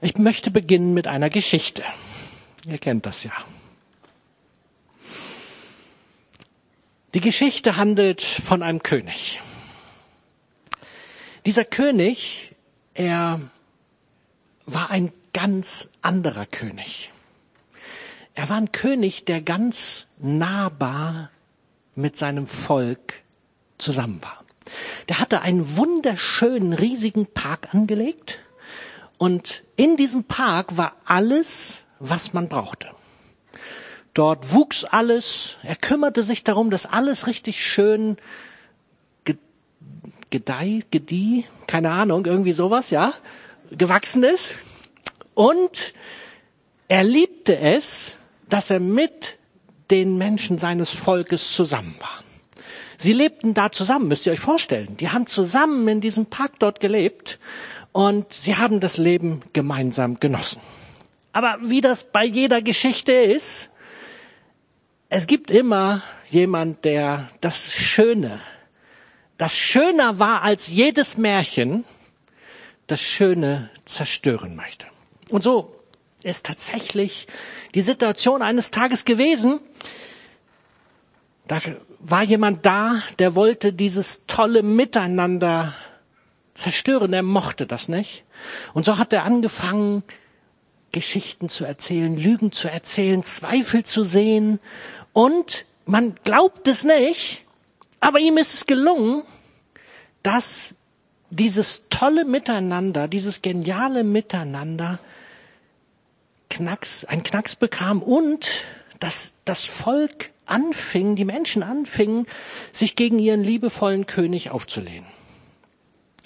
Ich möchte beginnen mit einer Geschichte. Ihr kennt das ja. Die Geschichte handelt von einem König. Dieser König, er war ein ganz anderer König. Er war ein König, der ganz nahbar mit seinem Volk zusammen war. Der hatte einen wunderschönen, riesigen Park angelegt und in diesem Park war alles, was man brauchte. Dort wuchs alles. Er kümmerte sich darum, dass alles richtig schön gedei, gedieh, keine Ahnung, irgendwie sowas, ja, gewachsen ist. Und er liebte es, dass er mit den Menschen seines Volkes zusammen war. Sie lebten da zusammen, müsst ihr euch vorstellen. Die haben zusammen in diesem Park dort gelebt und sie haben das Leben gemeinsam genossen. Aber wie das bei jeder Geschichte ist, es gibt immer jemand, der das Schöne, das schöner war als jedes Märchen, das Schöne zerstören möchte. Und so ist tatsächlich die Situation eines Tages gewesen. Da war jemand da, der wollte dieses tolle Miteinander zerstören. Er mochte das nicht. Und so hat er angefangen, Geschichten zu erzählen, Lügen zu erzählen, Zweifel zu sehen. Und man glaubt es nicht, aber ihm ist es gelungen, dass dieses tolle Miteinander, dieses geniale Miteinander Knacks, ein Knacks bekam und dass das Volk anfing, die Menschen anfingen, sich gegen ihren liebevollen König aufzulehnen.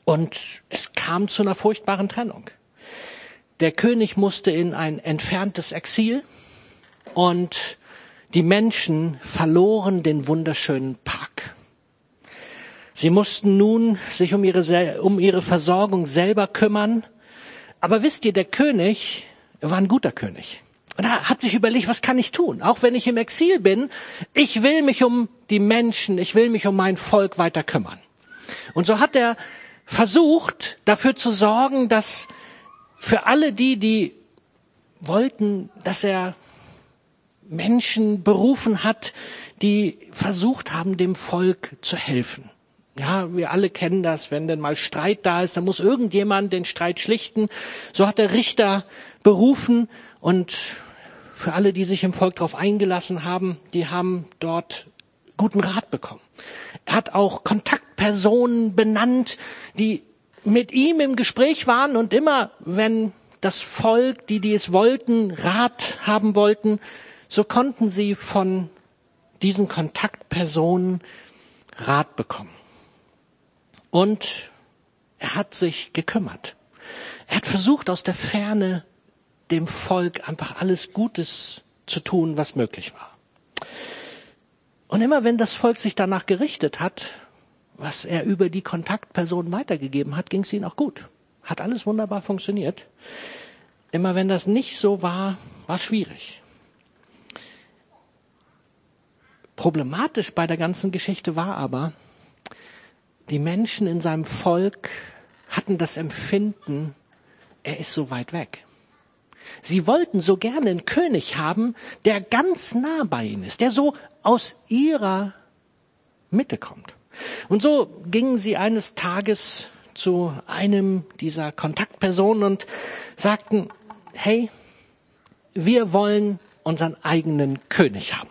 Und es kam zu einer furchtbaren Trennung. Der König musste in ein entferntes Exil und die Menschen verloren den wunderschönen Park. Sie mussten nun sich um ihre, um ihre Versorgung selber kümmern. Aber wisst ihr, der König war ein guter König. Und er hat sich überlegt, was kann ich tun? Auch wenn ich im Exil bin, ich will mich um die Menschen, ich will mich um mein Volk weiter kümmern. Und so hat er versucht, dafür zu sorgen, dass für alle die, die wollten, dass er Menschen berufen hat, die versucht haben, dem Volk zu helfen. Ja, wir alle kennen das, wenn denn mal Streit da ist, dann muss irgendjemand den Streit schlichten. So hat der Richter berufen und für alle, die sich im Volk darauf eingelassen haben, die haben dort guten Rat bekommen. Er hat auch Kontaktpersonen benannt, die mit ihm im Gespräch waren und immer, wenn das Volk, die, die es wollten, Rat haben wollten, so konnten sie von diesen Kontaktpersonen Rat bekommen. Und er hat sich gekümmert. Er hat versucht, aus der Ferne dem Volk einfach alles Gutes zu tun, was möglich war. Und immer wenn das Volk sich danach gerichtet hat, was er über die Kontaktpersonen weitergegeben hat, ging es ihnen auch gut. Hat alles wunderbar funktioniert. Immer wenn das nicht so war, war es schwierig. Problematisch bei der ganzen Geschichte war aber, die Menschen in seinem Volk hatten das Empfinden, er ist so weit weg. Sie wollten so gerne einen König haben, der ganz nah bei ihnen ist, der so aus ihrer Mitte kommt. Und so gingen sie eines Tages zu einem dieser Kontaktpersonen und sagten, hey, wir wollen unseren eigenen König haben.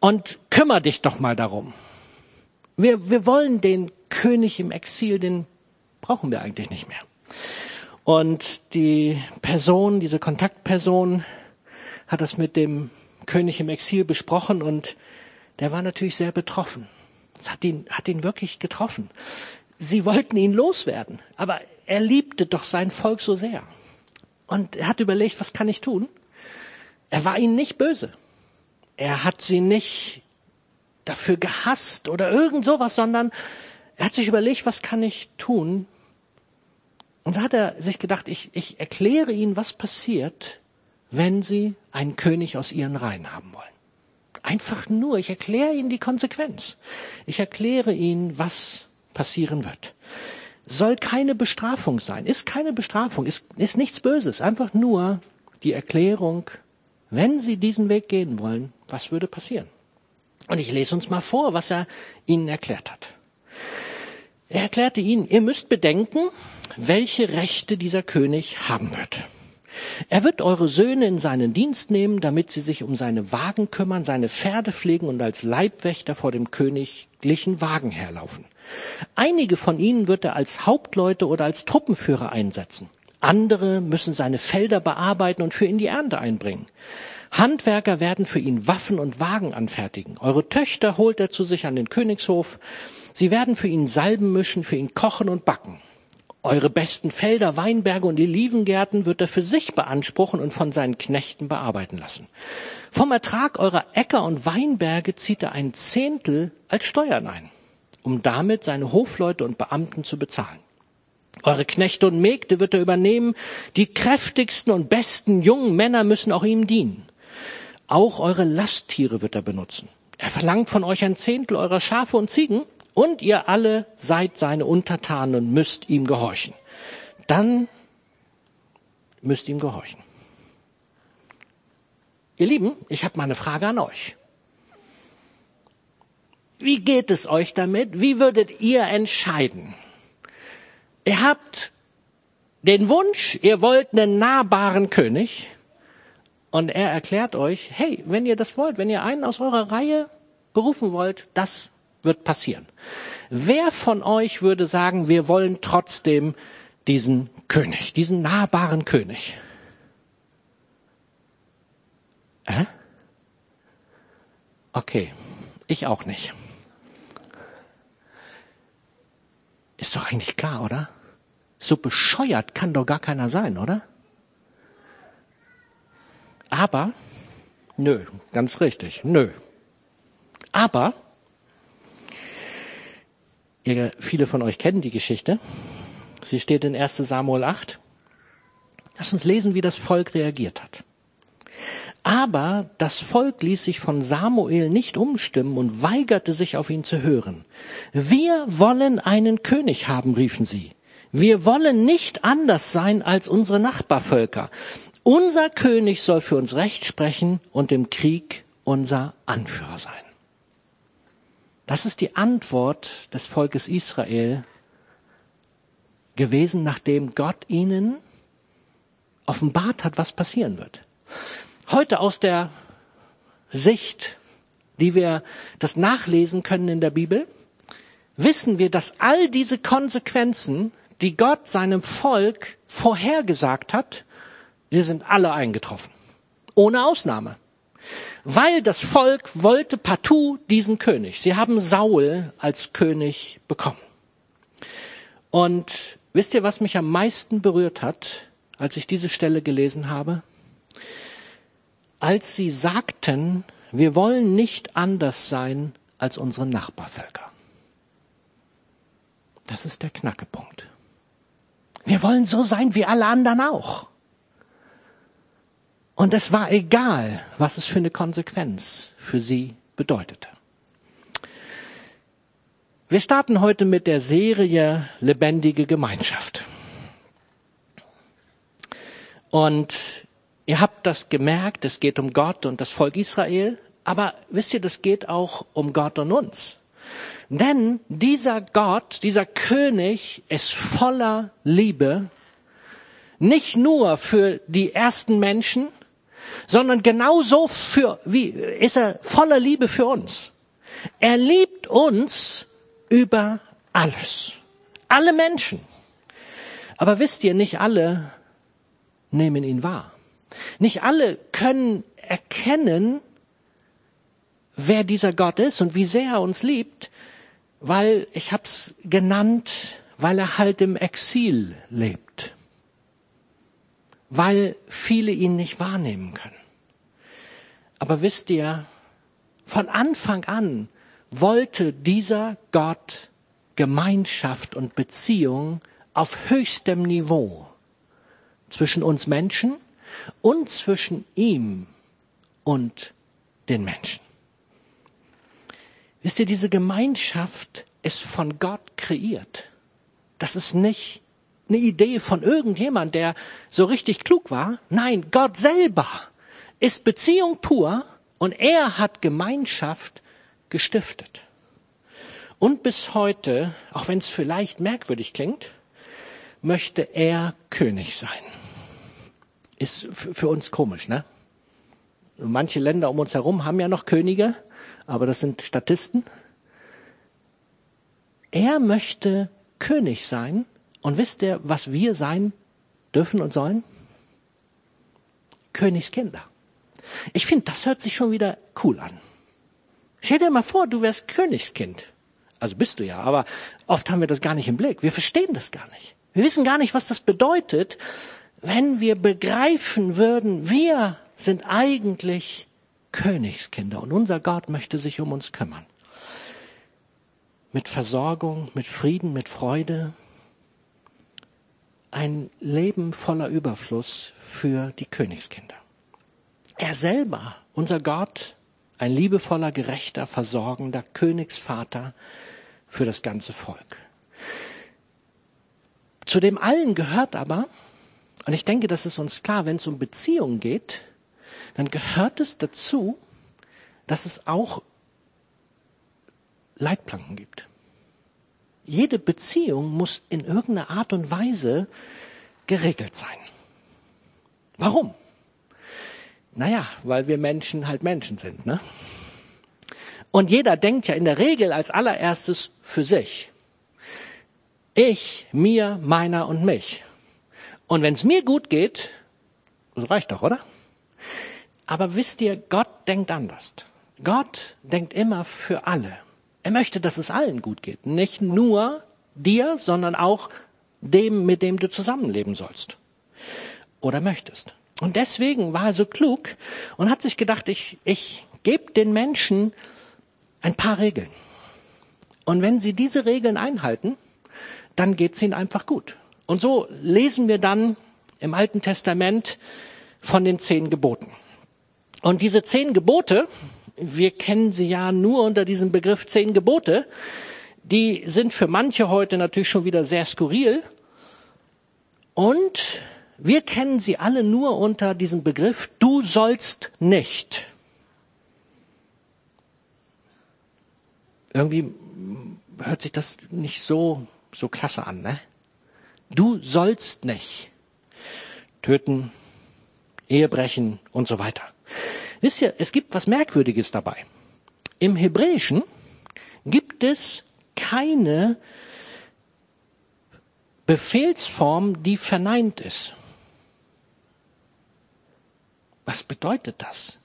Und kümmer dich doch mal darum. Wir, wir wollen den König im Exil, den brauchen wir eigentlich nicht mehr. Und die Person, diese Kontaktperson, hat das mit dem König im Exil besprochen und der war natürlich sehr betroffen. Das hat ihn, hat ihn wirklich getroffen. Sie wollten ihn loswerden, aber er liebte doch sein Volk so sehr. Und er hat überlegt, was kann ich tun? Er war ihnen nicht böse. Er hat sie nicht dafür gehasst oder irgend sowas, sondern er hat sich überlegt, was kann ich tun? Und so hat er sich gedacht, ich, ich erkläre ihnen, was passiert, wenn sie einen König aus ihren Reihen haben wollen. Einfach nur, ich erkläre ihnen die Konsequenz. Ich erkläre ihnen, was passieren wird. soll keine Bestrafung sein, ist keine Bestrafung, ist, ist nichts Böses, einfach nur die Erklärung, wenn Sie diesen Weg gehen wollen, was würde passieren? Und ich lese uns mal vor, was er ihnen erklärt hat. Er erklärte ihnen, ihr müsst bedenken, welche Rechte dieser König haben wird. Er wird eure Söhne in seinen Dienst nehmen, damit sie sich um seine Wagen kümmern, seine Pferde pflegen und als Leibwächter vor dem königlichen Wagen herlaufen. Einige von ihnen wird er als Hauptleute oder als Truppenführer einsetzen. Andere müssen seine Felder bearbeiten und für ihn die Ernte einbringen. Handwerker werden für ihn Waffen und Wagen anfertigen. Eure Töchter holt er zu sich an den Königshof. Sie werden für ihn Salben mischen, für ihn kochen und backen. Eure besten Felder, Weinberge und Olivengärten wird er für sich beanspruchen und von seinen Knechten bearbeiten lassen. Vom Ertrag eurer Äcker und Weinberge zieht er ein Zehntel als Steuern ein, um damit seine Hofleute und Beamten zu bezahlen. Eure Knechte und Mägde wird er übernehmen. Die kräftigsten und besten jungen Männer müssen auch ihm dienen. Auch eure Lasttiere wird er benutzen. Er verlangt von euch ein Zehntel eurer Schafe und Ziegen und ihr alle seid seine Untertanen und müsst ihm gehorchen. Dann müsst ihm gehorchen. Ihr Lieben, ich habe mal eine Frage an euch. Wie geht es euch damit? Wie würdet ihr entscheiden? Ihr habt den Wunsch, ihr wollt einen nahbaren König und er erklärt euch, hey, wenn ihr das wollt, wenn ihr einen aus eurer Reihe berufen wollt, das wird passieren. Wer von euch würde sagen, wir wollen trotzdem diesen König, diesen nahbaren König? Äh? Okay, ich auch nicht. Ist doch eigentlich klar, oder? So bescheuert kann doch gar keiner sein, oder? Aber, nö, ganz richtig, nö. Aber, ihr, viele von euch kennen die Geschichte. Sie steht in 1 Samuel 8. Lass uns lesen, wie das Volk reagiert hat. Aber das Volk ließ sich von Samuel nicht umstimmen und weigerte sich auf ihn zu hören. Wir wollen einen König haben, riefen sie. Wir wollen nicht anders sein als unsere Nachbarvölker. Unser König soll für uns Recht sprechen und im Krieg unser Anführer sein. Das ist die Antwort des Volkes Israel gewesen, nachdem Gott ihnen offenbart hat, was passieren wird. Heute aus der Sicht, die wir das nachlesen können in der Bibel, wissen wir, dass all diese Konsequenzen die Gott seinem Volk vorhergesagt hat, sie sind alle eingetroffen. Ohne Ausnahme. Weil das Volk wollte partout diesen König. Sie haben Saul als König bekommen. Und wisst ihr, was mich am meisten berührt hat, als ich diese Stelle gelesen habe? Als sie sagten, wir wollen nicht anders sein als unsere Nachbarvölker. Das ist der Knackepunkt. Wir wollen so sein wie alle anderen auch. Und es war egal, was es für eine Konsequenz für sie bedeutete. Wir starten heute mit der Serie Lebendige Gemeinschaft. Und ihr habt das gemerkt, es geht um Gott und das Volk Israel, aber wisst ihr, das geht auch um Gott und uns. Denn dieser Gott, dieser König ist voller Liebe, nicht nur für die ersten Menschen, sondern genauso für, wie, ist er voller Liebe für uns. Er liebt uns über alles. Alle Menschen. Aber wisst ihr, nicht alle nehmen ihn wahr. Nicht alle können erkennen, wer dieser Gott ist und wie sehr er uns liebt, weil ich hab's genannt, weil er halt im Exil lebt, weil viele ihn nicht wahrnehmen können. Aber wisst ihr, von Anfang an wollte dieser Gott Gemeinschaft und Beziehung auf höchstem Niveau zwischen uns Menschen und zwischen ihm und den Menschen. Wisst ihr, diese Gemeinschaft ist von Gott kreiert. Das ist nicht eine Idee von irgendjemand, der so richtig klug war. Nein, Gott selber ist Beziehung pur und er hat Gemeinschaft gestiftet. Und bis heute, auch wenn es vielleicht merkwürdig klingt, möchte er König sein. Ist für uns komisch, ne? Manche Länder um uns herum haben ja noch Könige, aber das sind Statisten. Er möchte König sein und wisst ihr, was wir sein dürfen und sollen? Königskinder. Ich finde, das hört sich schon wieder cool an. Stell dir mal vor, du wärst Königskind. Also bist du ja, aber oft haben wir das gar nicht im Blick. Wir verstehen das gar nicht. Wir wissen gar nicht, was das bedeutet, wenn wir begreifen würden, wir sind eigentlich Königskinder und unser Gott möchte sich um uns kümmern. Mit Versorgung, mit Frieden, mit Freude. Ein Leben voller Überfluss für die Königskinder. Er selber, unser Gott, ein liebevoller, gerechter, versorgender Königsvater für das ganze Volk. Zu dem allen gehört aber, und ich denke, das ist uns klar, wenn es um Beziehungen geht, dann gehört es dazu, dass es auch Leitplanken gibt. Jede Beziehung muss in irgendeiner Art und Weise geregelt sein. Warum? Naja, weil wir Menschen halt Menschen sind, ne? Und jeder denkt ja in der Regel als allererstes für sich. Ich, mir, meiner und mich. Und wenn es mir gut geht, das reicht doch, oder? Aber wisst ihr, Gott denkt anders. Gott denkt immer für alle. Er möchte, dass es allen gut geht. Nicht nur dir, sondern auch dem, mit dem du zusammenleben sollst. Oder möchtest. Und deswegen war er so klug und hat sich gedacht, ich, ich gebe den Menschen ein paar Regeln. Und wenn sie diese Regeln einhalten, dann geht es ihnen einfach gut. Und so lesen wir dann im Alten Testament von den zehn Geboten. Und diese zehn Gebote, wir kennen sie ja nur unter diesem Begriff zehn Gebote, die sind für manche heute natürlich schon wieder sehr skurril. Und wir kennen sie alle nur unter diesem Begriff, du sollst nicht. Irgendwie hört sich das nicht so, so klasse an, ne? Du sollst nicht töten, Ehe brechen und so weiter. Wisst ihr, es gibt was Merkwürdiges dabei. Im Hebräischen gibt es keine Befehlsform, die verneint ist. Was bedeutet das?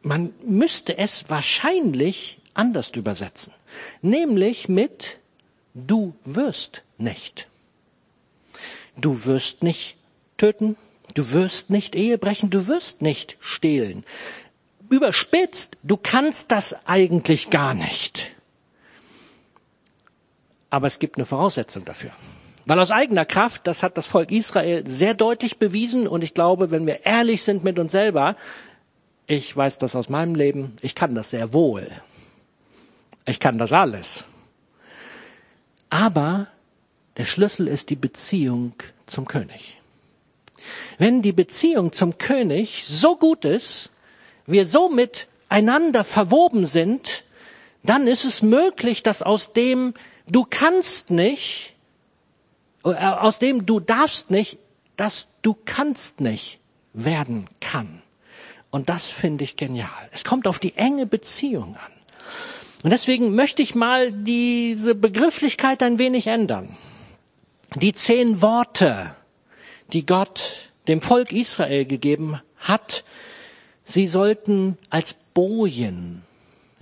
Man müsste es wahrscheinlich anders übersetzen, nämlich mit du wirst nicht. Du wirst nicht töten, du wirst nicht Ehe brechen, du wirst nicht stehlen. Überspitzt, du kannst das eigentlich gar nicht. Aber es gibt eine Voraussetzung dafür. Weil aus eigener Kraft, das hat das Volk Israel sehr deutlich bewiesen und ich glaube, wenn wir ehrlich sind mit uns selber, ich weiß das aus meinem Leben, ich kann das sehr wohl. Ich kann das alles. Aber der Schlüssel ist die Beziehung zum König. Wenn die Beziehung zum König so gut ist, wir so miteinander verwoben sind, dann ist es möglich, dass aus dem du kannst nicht äh, aus dem du darfst nicht, dass du kannst nicht werden kann. Und das finde ich genial. Es kommt auf die enge Beziehung an. Und deswegen möchte ich mal diese Begrifflichkeit ein wenig ändern. Die zehn Worte, die Gott dem Volk Israel gegeben hat, sie sollten als Bojen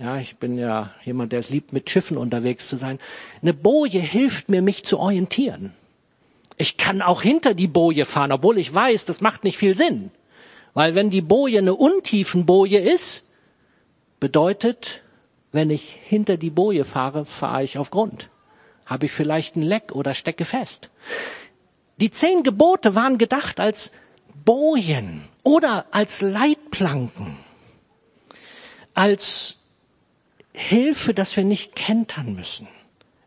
ja, ich bin ja jemand, der es liebt, mit Schiffen unterwegs zu sein. Eine Boje hilft mir, mich zu orientieren. Ich kann auch hinter die Boje fahren, obwohl ich weiß, das macht nicht viel Sinn. Weil wenn die Boje eine Untiefenboje ist, bedeutet, wenn ich hinter die Boje fahre, fahre ich auf Grund. Habe ich vielleicht ein Leck oder stecke fest. Die zehn Gebote waren gedacht als Bojen oder als Leitplanken, als Hilfe, dass wir nicht kentern müssen.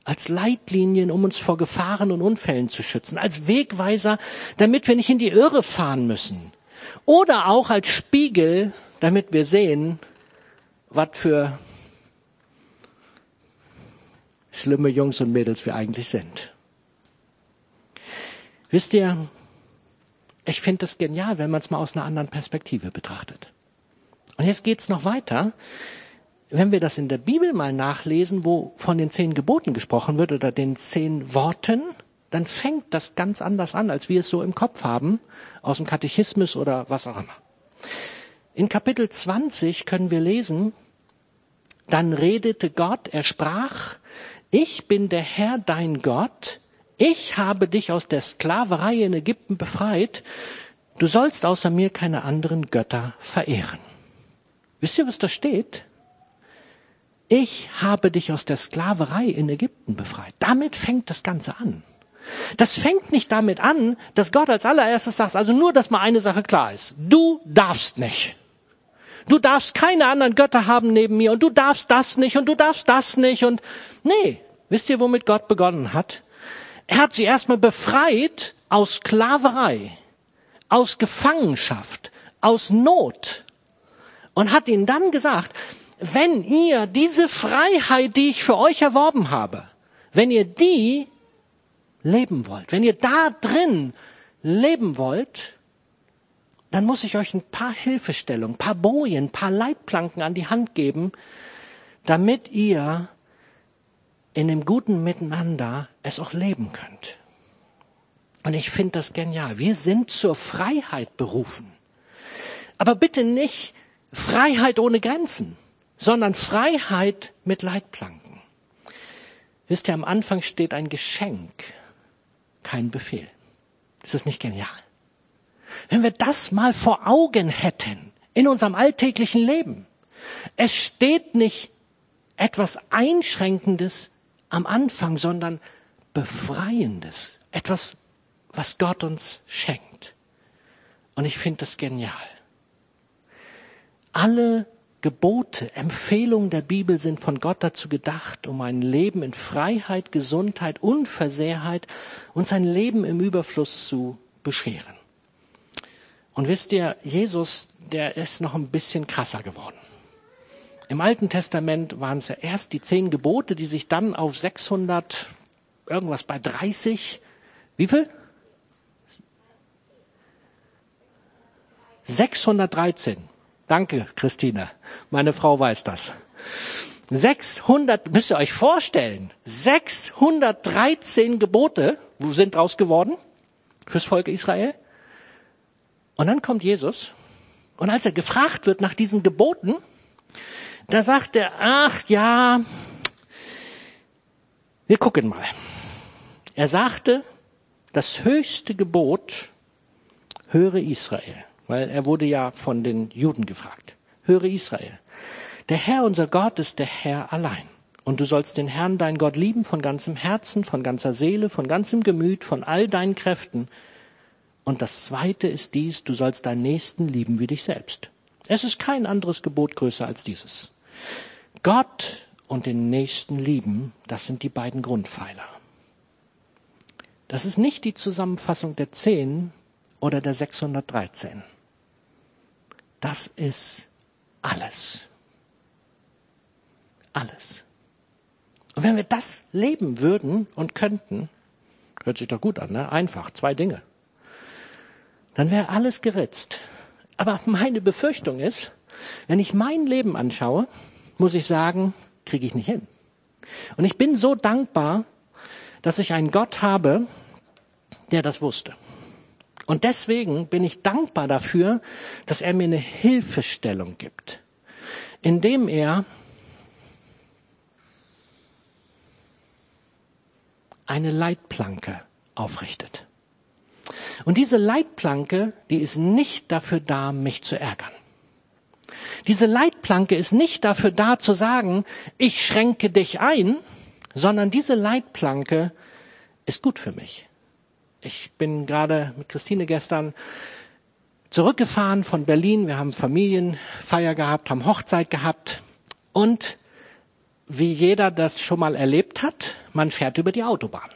als Leitlinien, um uns vor Gefahren und Unfällen zu schützen, als Wegweiser, damit wir nicht in die Irre fahren müssen. Oder auch als Spiegel, damit wir sehen, was für schlimme Jungs und Mädels wir eigentlich sind. Wisst ihr, ich finde das genial, wenn man es mal aus einer anderen Perspektive betrachtet. Und jetzt geht's noch weiter. Wenn wir das in der Bibel mal nachlesen, wo von den zehn Geboten gesprochen wird oder den zehn Worten, dann fängt das ganz anders an, als wir es so im Kopf haben, aus dem Katechismus oder was auch immer. In Kapitel 20 können wir lesen, dann redete Gott, er sprach, ich bin der Herr dein Gott, ich habe dich aus der Sklaverei in Ägypten befreit, du sollst außer mir keine anderen Götter verehren. Wisst ihr, was da steht? Ich habe dich aus der Sklaverei in Ägypten befreit. Damit fängt das Ganze an. Das fängt nicht damit an, dass Gott als allererstes sagt, also nur, dass mal eine Sache klar ist. Du darfst nicht. Du darfst keine anderen Götter haben neben mir und du darfst das nicht und du darfst das nicht und nee. Wisst ihr, womit Gott begonnen hat? Er hat sie erstmal befreit aus Sklaverei, aus Gefangenschaft, aus Not und hat ihnen dann gesagt, wenn ihr diese Freiheit, die ich für euch erworben habe, wenn ihr die leben wollt, wenn ihr da drin leben wollt, dann muss ich euch ein paar Hilfestellungen, paar Bojen, paar Leitplanken an die Hand geben, damit ihr in dem guten Miteinander es auch leben könnt. Und ich finde das genial. Wir sind zur Freiheit berufen. Aber bitte nicht Freiheit ohne Grenzen, sondern Freiheit mit Leitplanken. Wisst ihr, am Anfang steht ein Geschenk, kein Befehl. Ist das nicht genial? Wenn wir das mal vor Augen hätten in unserem alltäglichen Leben. Es steht nicht etwas Einschränkendes am Anfang, sondern Befreiendes. Etwas, was Gott uns schenkt. Und ich finde das genial. Alle Gebote, Empfehlungen der Bibel sind von Gott dazu gedacht, um ein Leben in Freiheit, Gesundheit, Unversehrtheit und sein Leben im Überfluss zu bescheren. Und wisst ihr, Jesus, der ist noch ein bisschen krasser geworden. Im Alten Testament waren es ja erst die zehn Gebote, die sich dann auf 600, irgendwas bei 30, wie viel? 613. Danke, Christine. Meine Frau weiß das. 600, müsst ihr euch vorstellen, 613 Gebote, sind draus geworden? Fürs Volk Israel? Und dann kommt Jesus und als er gefragt wird nach diesen Geboten, da sagt er, ach ja, wir gucken mal. Er sagte, das höchste Gebot höre Israel, weil er wurde ja von den Juden gefragt. Höre Israel. Der Herr, unser Gott, ist der Herr allein. Und du sollst den Herrn, dein Gott, lieben von ganzem Herzen, von ganzer Seele, von ganzem Gemüt, von all deinen Kräften und das zweite ist dies, du sollst deinen Nächsten lieben wie dich selbst. Es ist kein anderes Gebot größer als dieses. Gott und den Nächsten lieben, das sind die beiden Grundpfeiler. Das ist nicht die Zusammenfassung der zehn oder der 613. Das ist alles. Alles. Und wenn wir das leben würden und könnten, hört sich doch gut an, ne? Einfach, zwei Dinge dann wäre alles geritzt. Aber meine Befürchtung ist, wenn ich mein Leben anschaue, muss ich sagen, kriege ich nicht hin. Und ich bin so dankbar, dass ich einen Gott habe, der das wusste. Und deswegen bin ich dankbar dafür, dass er mir eine Hilfestellung gibt, indem er eine Leitplanke aufrichtet. Und diese Leitplanke, die ist nicht dafür da, mich zu ärgern. Diese Leitplanke ist nicht dafür da zu sagen, ich schränke dich ein, sondern diese Leitplanke ist gut für mich. Ich bin gerade mit Christine gestern zurückgefahren von Berlin. Wir haben Familienfeier gehabt, haben Hochzeit gehabt und wie jeder das schon mal erlebt hat, man fährt über die Autobahn.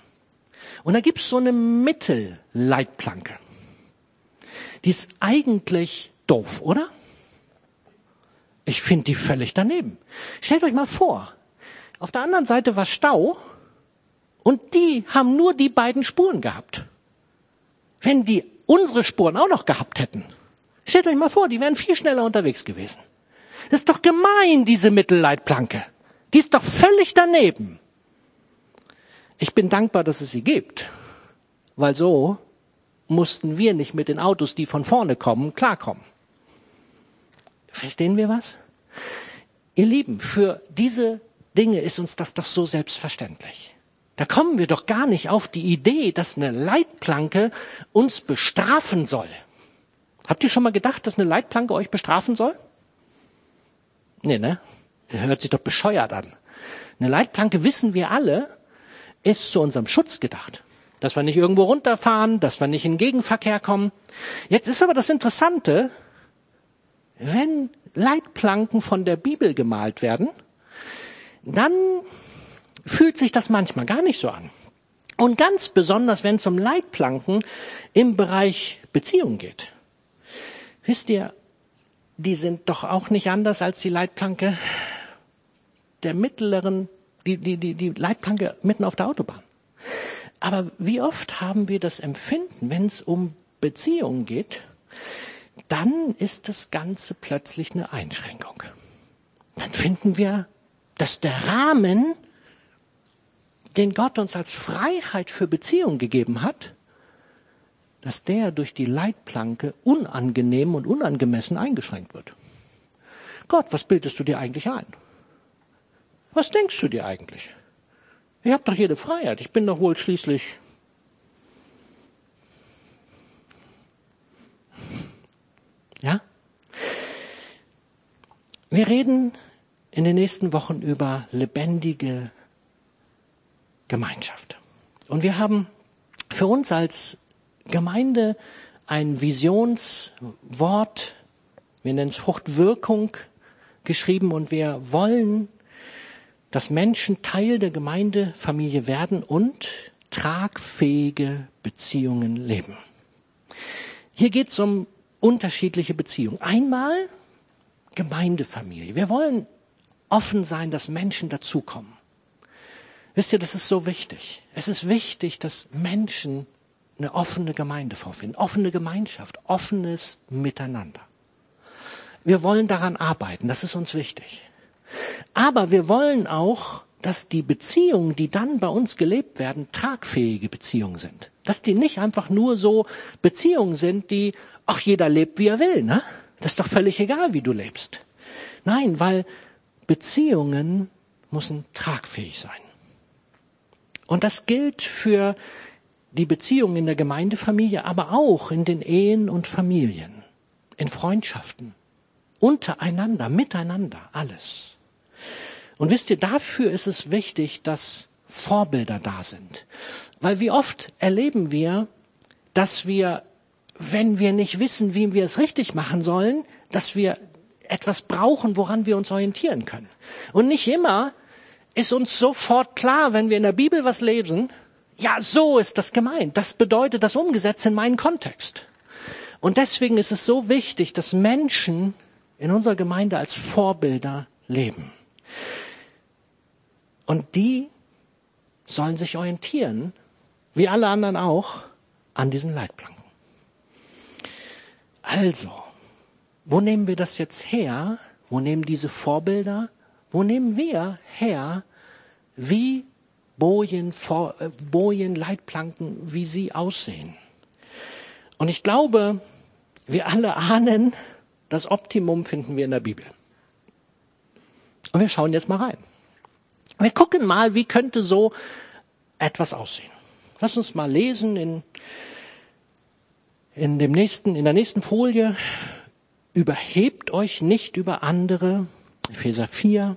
Und da gibt's so eine Mittelleitplanke. Die ist eigentlich doof, oder? Ich finde die völlig daneben. Stellt euch mal vor, auf der anderen Seite war Stau und die haben nur die beiden Spuren gehabt. Wenn die unsere Spuren auch noch gehabt hätten, stellt euch mal vor, die wären viel schneller unterwegs gewesen. Das ist doch gemein, diese Mittelleitplanke. Die ist doch völlig daneben. Ich bin dankbar, dass es sie gibt, weil so mussten wir nicht mit den Autos, die von vorne kommen, klarkommen. Verstehen wir was? Ihr Lieben, für diese Dinge ist uns das doch so selbstverständlich. Da kommen wir doch gar nicht auf die Idee, dass eine Leitplanke uns bestrafen soll. Habt ihr schon mal gedacht, dass eine Leitplanke euch bestrafen soll? Nee, ne? Hört sich doch bescheuert an. Eine Leitplanke, wissen wir alle, ist zu unserem Schutz gedacht. Dass wir nicht irgendwo runterfahren, dass wir nicht in Gegenverkehr kommen. Jetzt ist aber das Interessante, wenn Leitplanken von der Bibel gemalt werden, dann fühlt sich das manchmal gar nicht so an. Und ganz besonders, wenn es um Leitplanken im Bereich Beziehung geht. Wisst ihr, die sind doch auch nicht anders als die Leitplanke der mittleren, die, die, die, die Leitplanke mitten auf der Autobahn. Aber wie oft haben wir das Empfinden, wenn es um Beziehungen geht, dann ist das Ganze plötzlich eine Einschränkung. Dann finden wir, dass der Rahmen, den Gott uns als Freiheit für Beziehung gegeben hat, dass der durch die Leitplanke unangenehm und unangemessen eingeschränkt wird. Gott, was bildest du dir eigentlich ein? Was denkst du dir eigentlich? Ich habe doch jede Freiheit. Ich bin doch wohl schließlich Ja? Wir reden in den nächsten Wochen über lebendige Gemeinschaft. Und wir haben für uns als Gemeinde ein Visionswort, wir nennen es Fruchtwirkung, geschrieben und wir wollen, dass Menschen Teil der Gemeindefamilie werden und tragfähige Beziehungen leben. Hier geht es um unterschiedliche Beziehungen. Einmal Gemeindefamilie. Wir wollen offen sein, dass Menschen dazukommen. Wisst ihr, das ist so wichtig. Es ist wichtig, dass Menschen eine offene Gemeinde vorfinden, offene Gemeinschaft, offenes Miteinander. Wir wollen daran arbeiten, das ist uns wichtig. Aber wir wollen auch, dass die Beziehungen, die dann bei uns gelebt werden, tragfähige Beziehungen sind. Dass die nicht einfach nur so Beziehungen sind, die ach, jeder lebt, wie er will, ne? Das ist doch völlig egal, wie du lebst. Nein, weil Beziehungen müssen tragfähig sein. Und das gilt für die Beziehungen in der Gemeindefamilie, aber auch in den Ehen und Familien, in Freundschaften, untereinander, miteinander, alles. Und wisst ihr, dafür ist es wichtig, dass Vorbilder da sind. Weil wie oft erleben wir, dass wir wenn wir nicht wissen, wie wir es richtig machen sollen, dass wir etwas brauchen, woran wir uns orientieren können. Und nicht immer ist uns sofort klar, wenn wir in der Bibel was lesen, ja, so ist das gemeint. Das bedeutet das umgesetzt in meinen Kontext. Und deswegen ist es so wichtig, dass Menschen in unserer Gemeinde als Vorbilder leben. Und die sollen sich orientieren, wie alle anderen auch, an diesen Leitplanken. Also, wo nehmen wir das jetzt her? Wo nehmen diese Vorbilder? Wo nehmen wir her, wie Bojen, äh, Bojen, Leitplanken, wie sie aussehen? Und ich glaube, wir alle ahnen, das Optimum finden wir in der Bibel. Und wir schauen jetzt mal rein. Wir gucken mal, wie könnte so etwas aussehen. Lass uns mal lesen in in dem nächsten, in der nächsten Folie, überhebt euch nicht über andere, Epheser 4,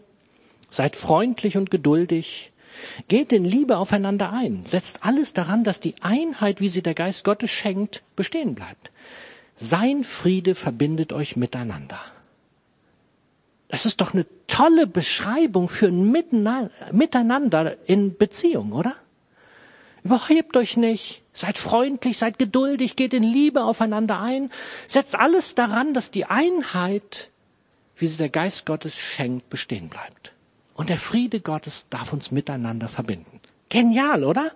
seid freundlich und geduldig, geht in Liebe aufeinander ein, setzt alles daran, dass die Einheit, wie sie der Geist Gottes schenkt, bestehen bleibt. Sein Friede verbindet euch miteinander. Das ist doch eine tolle Beschreibung für ein Miteinander in Beziehung, oder? Überhebt euch nicht, seid freundlich, seid geduldig, geht in Liebe aufeinander ein, setzt alles daran, dass die Einheit, wie sie der Geist Gottes schenkt, bestehen bleibt. Und der Friede Gottes darf uns miteinander verbinden. Genial, oder?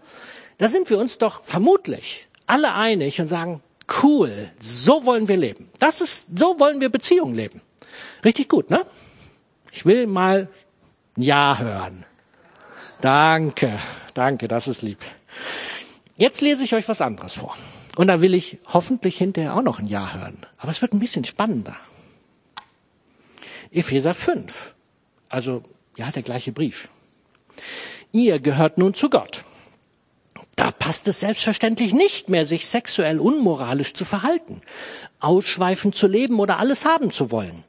Da sind wir uns doch vermutlich alle einig und sagen, cool, so wollen wir leben. Das ist, so wollen wir Beziehungen leben. Richtig gut, ne? Ich will mal ein Ja hören. Danke, danke, das ist lieb. Jetzt lese ich euch was anderes vor. Und da will ich hoffentlich hinterher auch noch ein Ja hören. Aber es wird ein bisschen spannender. Epheser 5. Also, ja, der gleiche Brief. Ihr gehört nun zu Gott. Da passt es selbstverständlich nicht mehr, sich sexuell unmoralisch zu verhalten, ausschweifend zu leben oder alles haben zu wollen.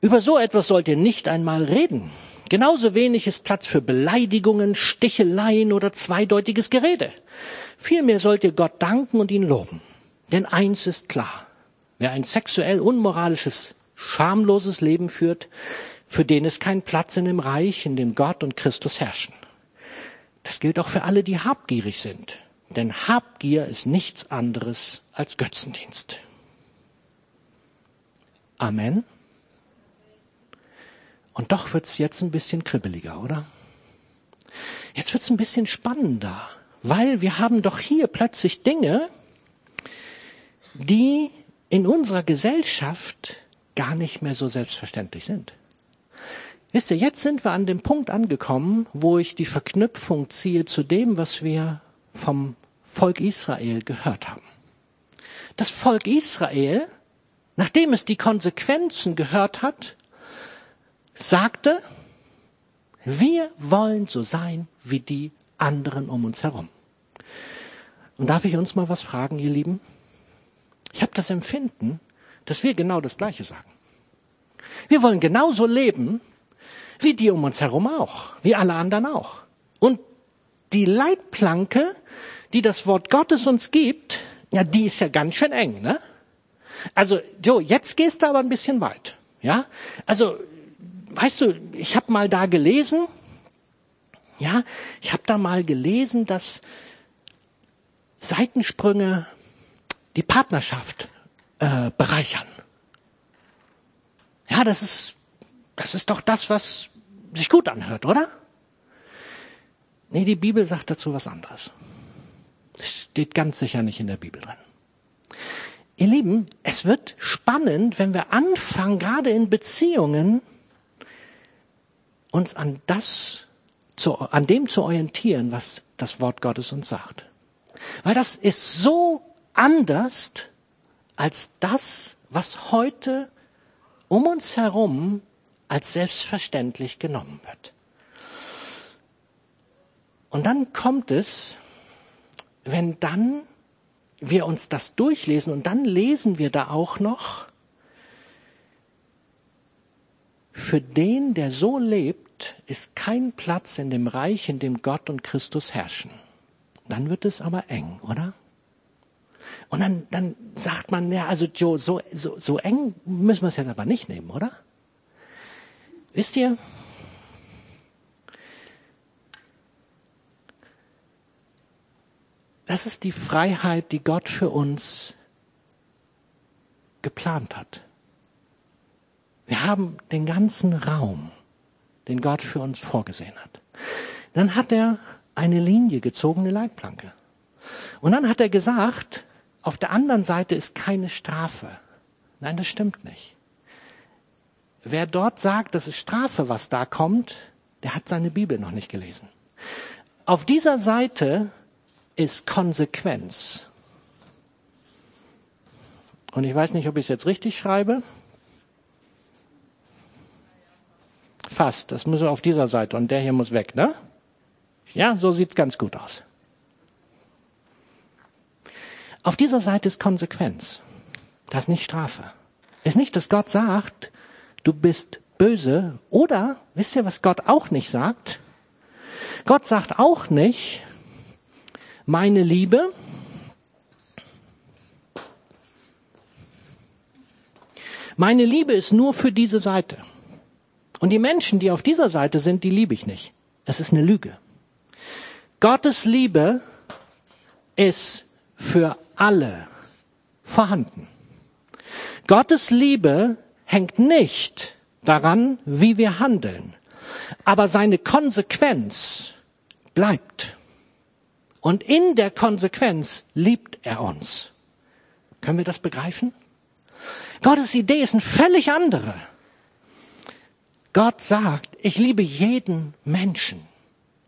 Über so etwas sollt ihr nicht einmal reden. Genauso wenig ist Platz für Beleidigungen, Sticheleien oder zweideutiges Gerede. Vielmehr sollt ihr Gott danken und ihn loben. Denn eins ist klar. Wer ein sexuell unmoralisches, schamloses Leben führt, für den ist kein Platz in dem Reich, in dem Gott und Christus herrschen. Das gilt auch für alle, die habgierig sind. Denn Habgier ist nichts anderes als Götzendienst. Amen. Und doch wird's jetzt ein bisschen kribbeliger, oder? Jetzt wird's ein bisschen spannender, weil wir haben doch hier plötzlich Dinge, die in unserer Gesellschaft gar nicht mehr so selbstverständlich sind. Wisst ihr, jetzt sind wir an dem Punkt angekommen, wo ich die Verknüpfung ziehe zu dem, was wir vom Volk Israel gehört haben. Das Volk Israel, nachdem es die Konsequenzen gehört hat, sagte, wir wollen so sein wie die anderen um uns herum. Und darf ich uns mal was fragen, ihr Lieben? Ich habe das Empfinden, dass wir genau das Gleiche sagen. Wir wollen genauso leben, wie die um uns herum auch, wie alle anderen auch. Und die Leitplanke, die das Wort Gottes uns gibt, ja, die ist ja ganz schön eng, ne? Also, jo, jetzt gehst du aber ein bisschen weit, ja? Also, weißt du, ich habe mal da gelesen, ja, ich habe da mal gelesen, dass Seitensprünge die Partnerschaft äh, bereichern. Ja, das ist das ist doch das, was sich gut anhört, oder? Nee, die Bibel sagt dazu was anderes. Das steht ganz sicher nicht in der Bibel drin. Ihr Lieben, es wird spannend, wenn wir anfangen, gerade in Beziehungen, uns an das, zu, an dem zu orientieren, was das Wort Gottes uns sagt. Weil das ist so anders als das, was heute um uns herum als selbstverständlich genommen wird. Und dann kommt es, wenn dann wir uns das durchlesen und dann lesen wir da auch noch, für den, der so lebt, ist kein Platz in dem Reich, in dem Gott und Christus herrschen. Dann wird es aber eng, oder? Und dann, dann sagt man, ja, also Joe, so, so, so eng müssen wir es jetzt aber nicht nehmen, oder? Wisst ihr, das ist die Freiheit, die Gott für uns geplant hat. Wir haben den ganzen Raum, den Gott für uns vorgesehen hat. Dann hat er eine Linie gezogen, eine Leitplanke. Und dann hat er gesagt, auf der anderen Seite ist keine Strafe. Nein, das stimmt nicht. Wer dort sagt, das ist Strafe, was da kommt, der hat seine Bibel noch nicht gelesen. Auf dieser Seite ist Konsequenz. Und ich weiß nicht, ob ich es jetzt richtig schreibe. Fast. Das muss auf dieser Seite und der hier muss weg, ne? Ja, so sieht's ganz gut aus. Auf dieser Seite ist Konsequenz. Das ist nicht Strafe. Ist nicht, dass Gott sagt, du bist böse. Oder, wisst ihr, was Gott auch nicht sagt? Gott sagt auch nicht, meine Liebe, meine Liebe ist nur für diese Seite. Und die Menschen, die auf dieser Seite sind, die liebe ich nicht. Es ist eine Lüge. Gottes Liebe ist für alle vorhanden. Gottes Liebe hängt nicht daran, wie wir handeln, aber seine Konsequenz bleibt. Und in der Konsequenz liebt er uns. Können wir das begreifen? Gottes Idee ist eine völlig andere. Gott sagt, ich liebe jeden Menschen,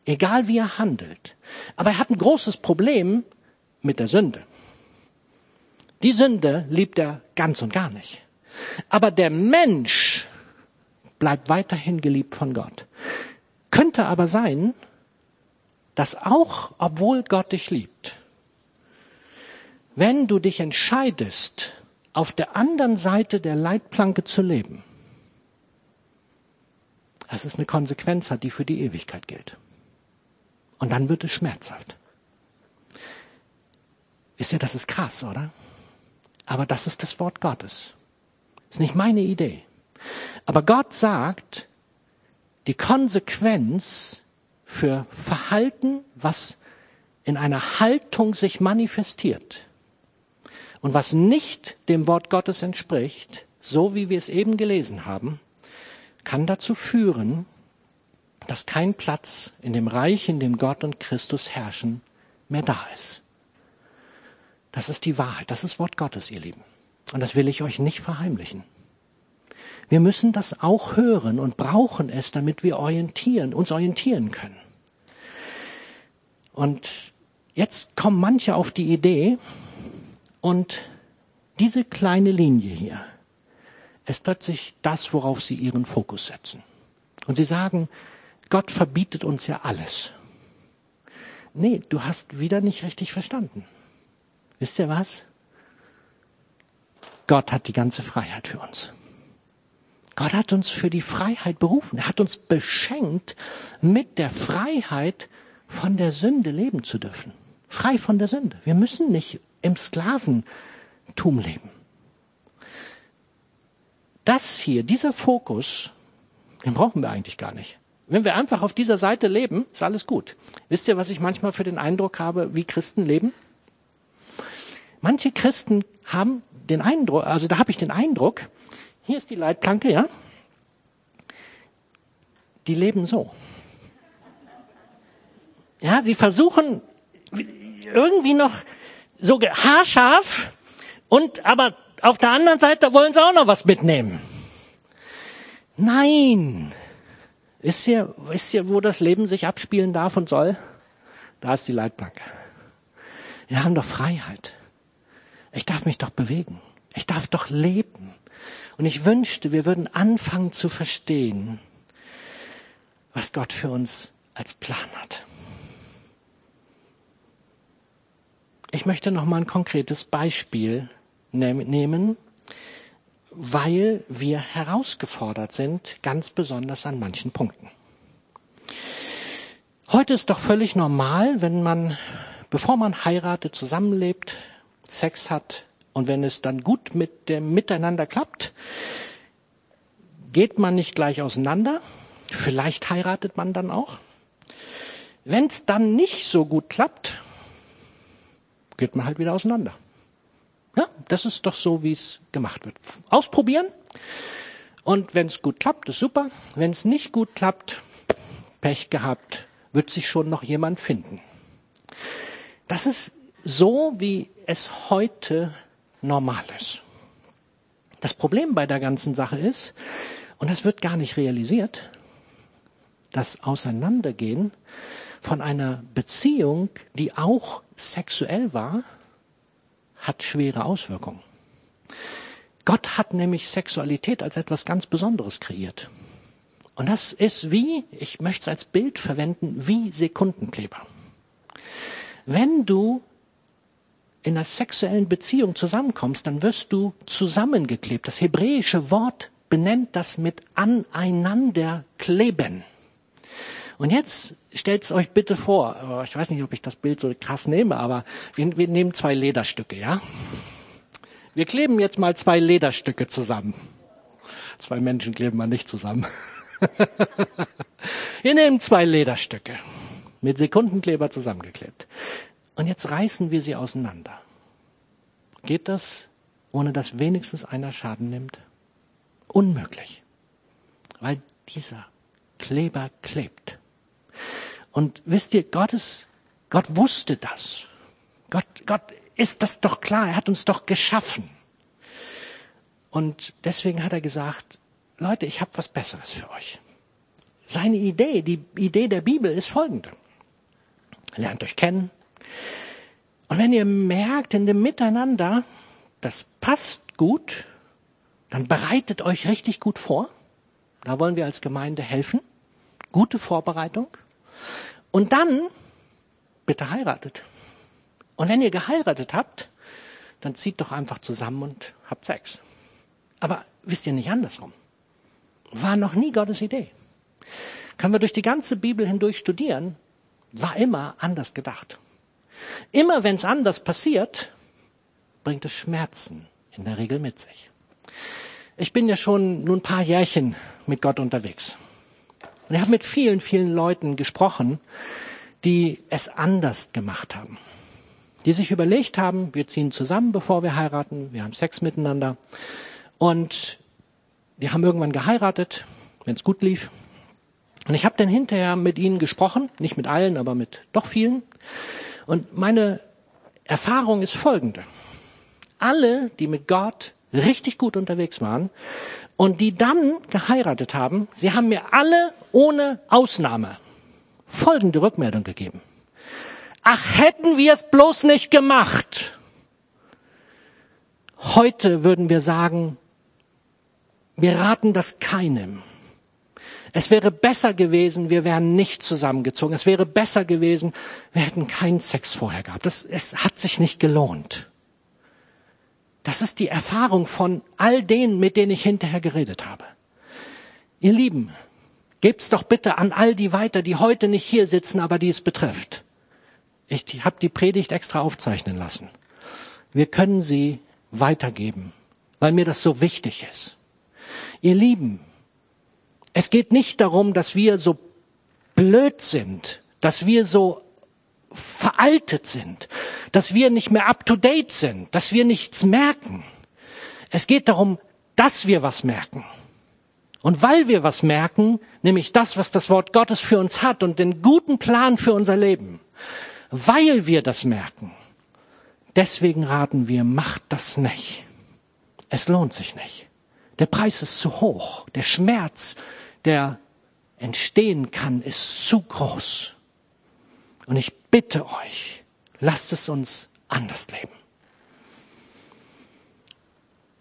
egal wie er handelt. Aber er hat ein großes Problem mit der Sünde. Die Sünde liebt er ganz und gar nicht. Aber der Mensch bleibt weiterhin geliebt von Gott. Könnte aber sein, dass auch, obwohl Gott dich liebt, wenn du dich entscheidest, auf der anderen Seite der Leitplanke zu leben, dass es eine Konsequenz hat, die für die Ewigkeit gilt. Und dann wird es schmerzhaft. Wisst ihr, das ist krass, oder? Aber das ist das Wort Gottes. Ist nicht meine Idee. Aber Gott sagt, die Konsequenz für Verhalten, was in einer Haltung sich manifestiert und was nicht dem Wort Gottes entspricht, so wie wir es eben gelesen haben, kann dazu führen, dass kein Platz in dem Reich, in dem Gott und Christus herrschen, mehr da ist. Das ist die Wahrheit, das ist Wort Gottes, ihr Lieben. Und das will ich euch nicht verheimlichen. Wir müssen das auch hören und brauchen es, damit wir orientieren, uns orientieren können. Und jetzt kommen manche auf die Idee und diese kleine Linie hier ist plötzlich das, worauf sie ihren Fokus setzen. Und sie sagen, Gott verbietet uns ja alles. Nee, du hast wieder nicht richtig verstanden. Wisst ihr was? Gott hat die ganze Freiheit für uns. Gott hat uns für die Freiheit berufen. Er hat uns beschenkt mit der Freiheit, von der Sünde leben zu dürfen. Frei von der Sünde. Wir müssen nicht im Sklaventum leben. Das hier, dieser Fokus, den brauchen wir eigentlich gar nicht. Wenn wir einfach auf dieser Seite leben, ist alles gut. Wisst ihr, was ich manchmal für den Eindruck habe, wie Christen leben? Manche Christen haben den Eindruck, also da habe ich den Eindruck, hier ist die Leitplanke, ja? Die leben so. Ja, sie versuchen irgendwie noch so haarscharf und aber auf der anderen Seite wollen sie auch noch was mitnehmen. Nein. Wisst ihr, wisst ihr, wo das Leben sich abspielen darf und soll? Da ist die Leitplanke. Wir haben doch Freiheit. Ich darf mich doch bewegen. Ich darf doch leben. Und ich wünschte, wir würden anfangen zu verstehen, was Gott für uns als Plan hat. Ich möchte noch mal ein konkretes Beispiel nehmen, weil wir herausgefordert sind, ganz besonders an manchen Punkten. Heute ist doch völlig normal, wenn man, bevor man heiratet, zusammenlebt, Sex hat und wenn es dann gut mit dem Miteinander klappt, geht man nicht gleich auseinander. Vielleicht heiratet man dann auch. Wenn es dann nicht so gut klappt, geht man halt wieder auseinander. Ja, das ist doch so, wie es gemacht wird. Ausprobieren. Und wenn es gut klappt, ist super. Wenn es nicht gut klappt, Pech gehabt, wird sich schon noch jemand finden. Das ist so, wie es heute normal ist. Das Problem bei der ganzen Sache ist, und das wird gar nicht realisiert, das Auseinandergehen von einer Beziehung, die auch sexuell war, hat schwere Auswirkungen. Gott hat nämlich Sexualität als etwas ganz Besonderes kreiert. Und das ist wie, ich möchte es als Bild verwenden, wie Sekundenkleber. Wenn du in einer sexuellen Beziehung zusammenkommst, dann wirst du zusammengeklebt. Das hebräische Wort benennt das mit aneinander kleben. Und jetzt stellt euch bitte vor, ich weiß nicht, ob ich das Bild so krass nehme, aber wir, wir nehmen zwei Lederstücke, ja? Wir kleben jetzt mal zwei Lederstücke zusammen. Zwei Menschen kleben man nicht zusammen. wir nehmen zwei Lederstücke mit Sekundenkleber zusammengeklebt. Und jetzt reißen wir sie auseinander. Geht das, ohne dass wenigstens einer Schaden nimmt? Unmöglich. Weil dieser Kleber klebt. Und wisst ihr, Gottes, Gott wusste das. Gott, Gott ist das doch klar. Er hat uns doch geschaffen. Und deswegen hat er gesagt, Leute, ich habe was Besseres für euch. Seine Idee, die Idee der Bibel ist folgende. Lernt euch kennen. Und wenn ihr merkt in dem Miteinander, das passt gut, dann bereitet euch richtig gut vor. Da wollen wir als Gemeinde helfen. Gute Vorbereitung. Und dann bitte heiratet. Und wenn ihr geheiratet habt, dann zieht doch einfach zusammen und habt Sex. Aber wisst ihr nicht andersrum? War noch nie Gottes Idee. Können wir durch die ganze Bibel hindurch studieren, war immer anders gedacht. Immer wenn es anders passiert, bringt es Schmerzen in der Regel mit sich. Ich bin ja schon nun ein paar Jährchen mit Gott unterwegs. Und ich habe mit vielen, vielen Leuten gesprochen, die es anders gemacht haben. Die sich überlegt haben, wir ziehen zusammen, bevor wir heiraten, wir haben Sex miteinander. Und die haben irgendwann geheiratet, wenn es gut lief. Und ich habe dann hinterher mit ihnen gesprochen, nicht mit allen, aber mit doch vielen. Und meine Erfahrung ist folgende. Alle, die mit Gott richtig gut unterwegs waren und die dann geheiratet haben, sie haben mir alle ohne Ausnahme folgende Rückmeldung gegeben. Ach, hätten wir es bloß nicht gemacht. Heute würden wir sagen, wir raten das keinem. Es wäre besser gewesen, wir wären nicht zusammengezogen. Es wäre besser gewesen, wir hätten keinen Sex vorher gehabt. Das, es hat sich nicht gelohnt. Das ist die Erfahrung von all denen, mit denen ich hinterher geredet habe. Ihr Lieben, gebt's doch bitte an all die weiter, die heute nicht hier sitzen, aber die es betrifft. Ich habe die Predigt extra aufzeichnen lassen. Wir können sie weitergeben, weil mir das so wichtig ist. Ihr Lieben, es geht nicht darum, dass wir so blöd sind, dass wir so veraltet sind, dass wir nicht mehr up-to-date sind, dass wir nichts merken. Es geht darum, dass wir was merken. Und weil wir was merken, nämlich das, was das Wort Gottes für uns hat und den guten Plan für unser Leben, weil wir das merken, deswegen raten wir, macht das nicht. Es lohnt sich nicht. Der Preis ist zu hoch. Der Schmerz, der entstehen kann, ist zu groß. Und ich bitte euch, lasst es uns anders leben.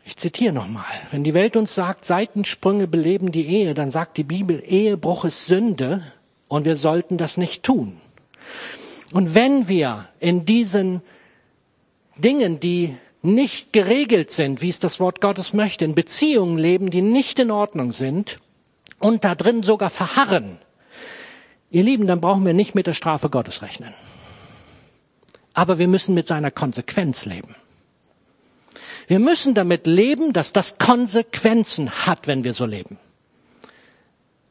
Ich zitiere nochmal. Wenn die Welt uns sagt, Seitensprünge beleben die Ehe, dann sagt die Bibel, Ehebruch ist Sünde und wir sollten das nicht tun. Und wenn wir in diesen Dingen, die nicht geregelt sind, wie es das Wort Gottes möchte, in Beziehungen leben, die nicht in Ordnung sind und da drin sogar verharren, ihr Lieben, dann brauchen wir nicht mit der Strafe Gottes rechnen. Aber wir müssen mit seiner Konsequenz leben. Wir müssen damit leben, dass das Konsequenzen hat, wenn wir so leben.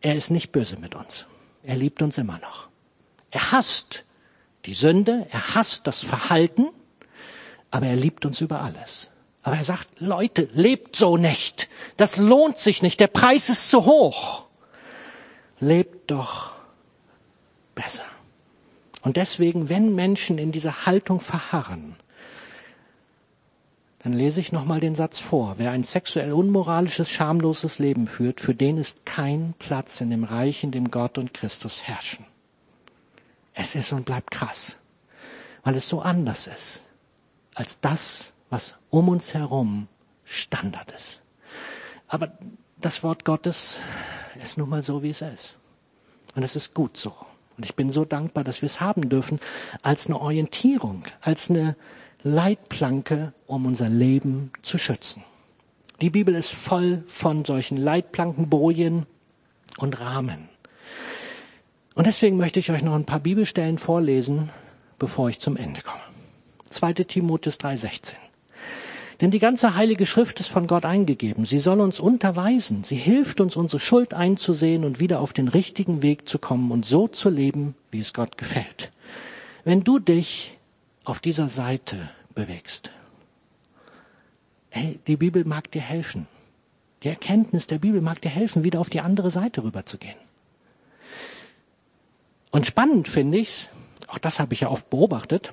Er ist nicht böse mit uns. Er liebt uns immer noch. Er hasst die Sünde, er hasst das Verhalten, aber er liebt uns über alles. Aber er sagt, Leute, lebt so nicht. Das lohnt sich nicht. Der Preis ist zu hoch. Lebt doch besser. Und deswegen, wenn Menschen in dieser Haltung verharren, dann lese ich nochmal den Satz vor. Wer ein sexuell unmoralisches, schamloses Leben führt, für den ist kein Platz in dem Reich, in dem Gott und Christus herrschen. Es ist und bleibt krass, weil es so anders ist als das, was um uns herum Standard ist. Aber das Wort Gottes ist nun mal so, wie es ist. Und es ist gut so. Und ich bin so dankbar, dass wir es haben dürfen als eine Orientierung, als eine Leitplanke, um unser Leben zu schützen. Die Bibel ist voll von solchen Leitplanken, Bojen und Rahmen. Und deswegen möchte ich euch noch ein paar Bibelstellen vorlesen, bevor ich zum Ende komme. 2. Timotheus 3,16. Denn die ganze heilige Schrift ist von Gott eingegeben. Sie soll uns unterweisen. Sie hilft uns, unsere Schuld einzusehen und wieder auf den richtigen Weg zu kommen und so zu leben, wie es Gott gefällt. Wenn du dich auf dieser Seite bewegst, hey, die Bibel mag dir helfen. Die Erkenntnis der Bibel mag dir helfen, wieder auf die andere Seite rüberzugehen. Und spannend finde ich's, auch das habe ich ja oft beobachtet,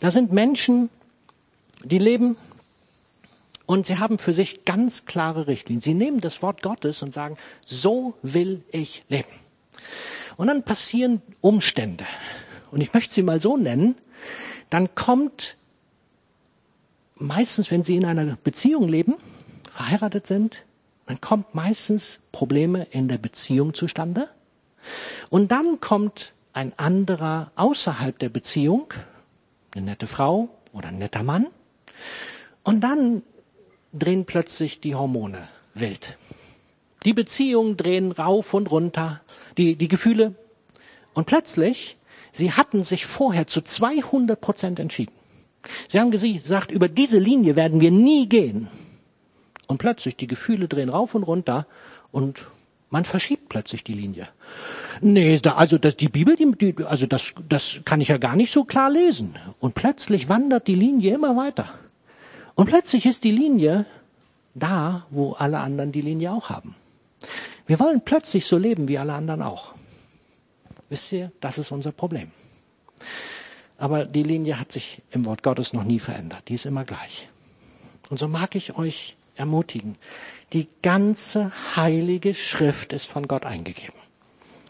da sind Menschen, die leben und sie haben für sich ganz klare Richtlinien. Sie nehmen das Wort Gottes und sagen, so will ich leben. Und dann passieren Umstände. Und ich möchte sie mal so nennen. Dann kommt meistens, wenn sie in einer Beziehung leben, verheiratet sind, dann kommt meistens Probleme in der Beziehung zustande. Und dann kommt ein anderer außerhalb der Beziehung, eine nette Frau oder ein netter Mann. Und dann drehen plötzlich die Hormone wild. Die Beziehungen drehen rauf und runter, die, die Gefühle. Und plötzlich, sie hatten sich vorher zu 200 Prozent entschieden. Sie haben gesagt, über diese Linie werden wir nie gehen. Und plötzlich, die Gefühle drehen rauf und runter und man verschiebt plötzlich die Linie. Nee, da, also das, die Bibel, die, also das, das kann ich ja gar nicht so klar lesen. Und plötzlich wandert die Linie immer weiter. Und plötzlich ist die Linie da, wo alle anderen die Linie auch haben. Wir wollen plötzlich so leben wie alle anderen auch. Wisst ihr, das ist unser Problem. Aber die Linie hat sich im Wort Gottes noch nie verändert. Die ist immer gleich. Und so mag ich euch ermutigen. Die ganze heilige Schrift ist von Gott eingegeben.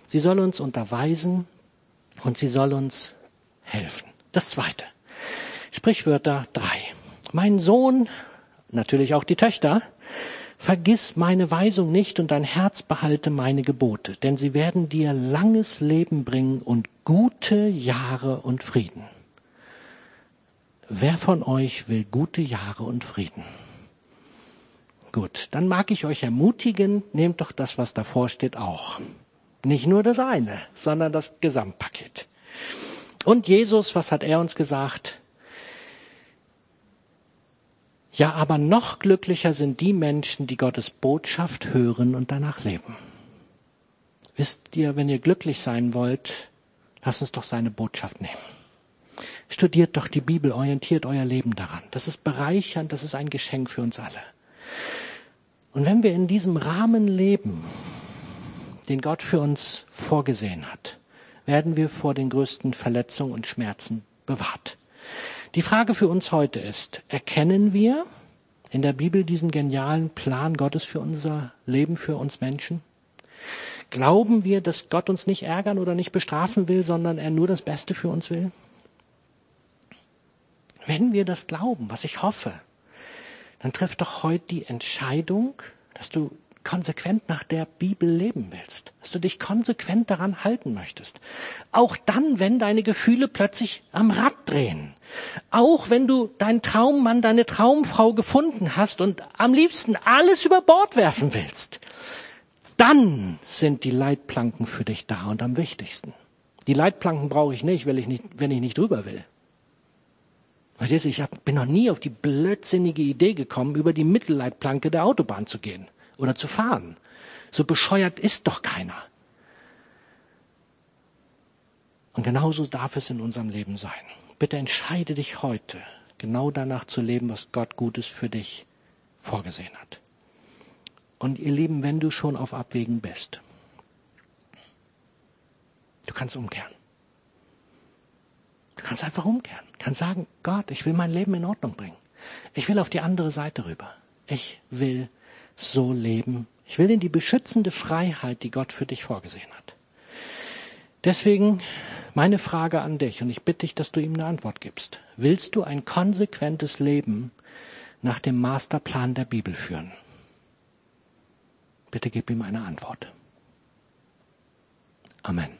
Sie soll uns unterweisen und sie soll uns helfen. Das zweite. Sprichwörter drei. Mein Sohn, natürlich auch die Töchter, vergiss meine Weisung nicht und dein Herz behalte meine Gebote, denn sie werden dir langes Leben bringen und gute Jahre und Frieden. Wer von euch will gute Jahre und Frieden? Gut, dann mag ich euch ermutigen, nehmt doch das, was davor steht, auch. Nicht nur das eine, sondern das Gesamtpaket. Und Jesus, was hat er uns gesagt? Ja, aber noch glücklicher sind die Menschen, die Gottes Botschaft hören und danach leben. Wisst ihr, wenn ihr glücklich sein wollt, lasst uns doch seine Botschaft nehmen. Studiert doch die Bibel, orientiert euer Leben daran. Das ist bereichernd, das ist ein Geschenk für uns alle. Und wenn wir in diesem Rahmen leben, den Gott für uns vorgesehen hat, werden wir vor den größten Verletzungen und Schmerzen bewahrt. Die Frage für uns heute ist, erkennen wir in der Bibel diesen genialen Plan Gottes für unser Leben, für uns Menschen? Glauben wir, dass Gott uns nicht ärgern oder nicht bestrafen will, sondern er nur das Beste für uns will? Wenn wir das glauben, was ich hoffe, dann triff doch heute die Entscheidung, dass du konsequent nach der Bibel leben willst, dass du dich konsequent daran halten möchtest. Auch dann, wenn deine Gefühle plötzlich am Rad drehen. Auch wenn du deinen Traummann, deine Traumfrau gefunden hast und am liebsten alles über Bord werfen willst. Dann sind die Leitplanken für dich da und am wichtigsten. Die Leitplanken brauche ich nicht, wenn ich nicht, wenn ich nicht drüber will. Ich bin noch nie auf die blödsinnige Idee gekommen, über die Mittelleitplanke der Autobahn zu gehen oder zu fahren. So bescheuert ist doch keiner. Und genauso darf es in unserem Leben sein. Bitte entscheide dich heute, genau danach zu leben, was Gott Gutes für dich vorgesehen hat. Und ihr Lieben, wenn du schon auf Abwägen bist, du kannst umkehren. Du kannst einfach umkehren. Du kannst sagen, Gott, ich will mein Leben in Ordnung bringen. Ich will auf die andere Seite rüber. Ich will so leben. Ich will in die beschützende Freiheit, die Gott für dich vorgesehen hat. Deswegen meine Frage an dich und ich bitte dich, dass du ihm eine Antwort gibst. Willst du ein konsequentes Leben nach dem Masterplan der Bibel führen? Bitte gib ihm eine Antwort. Amen.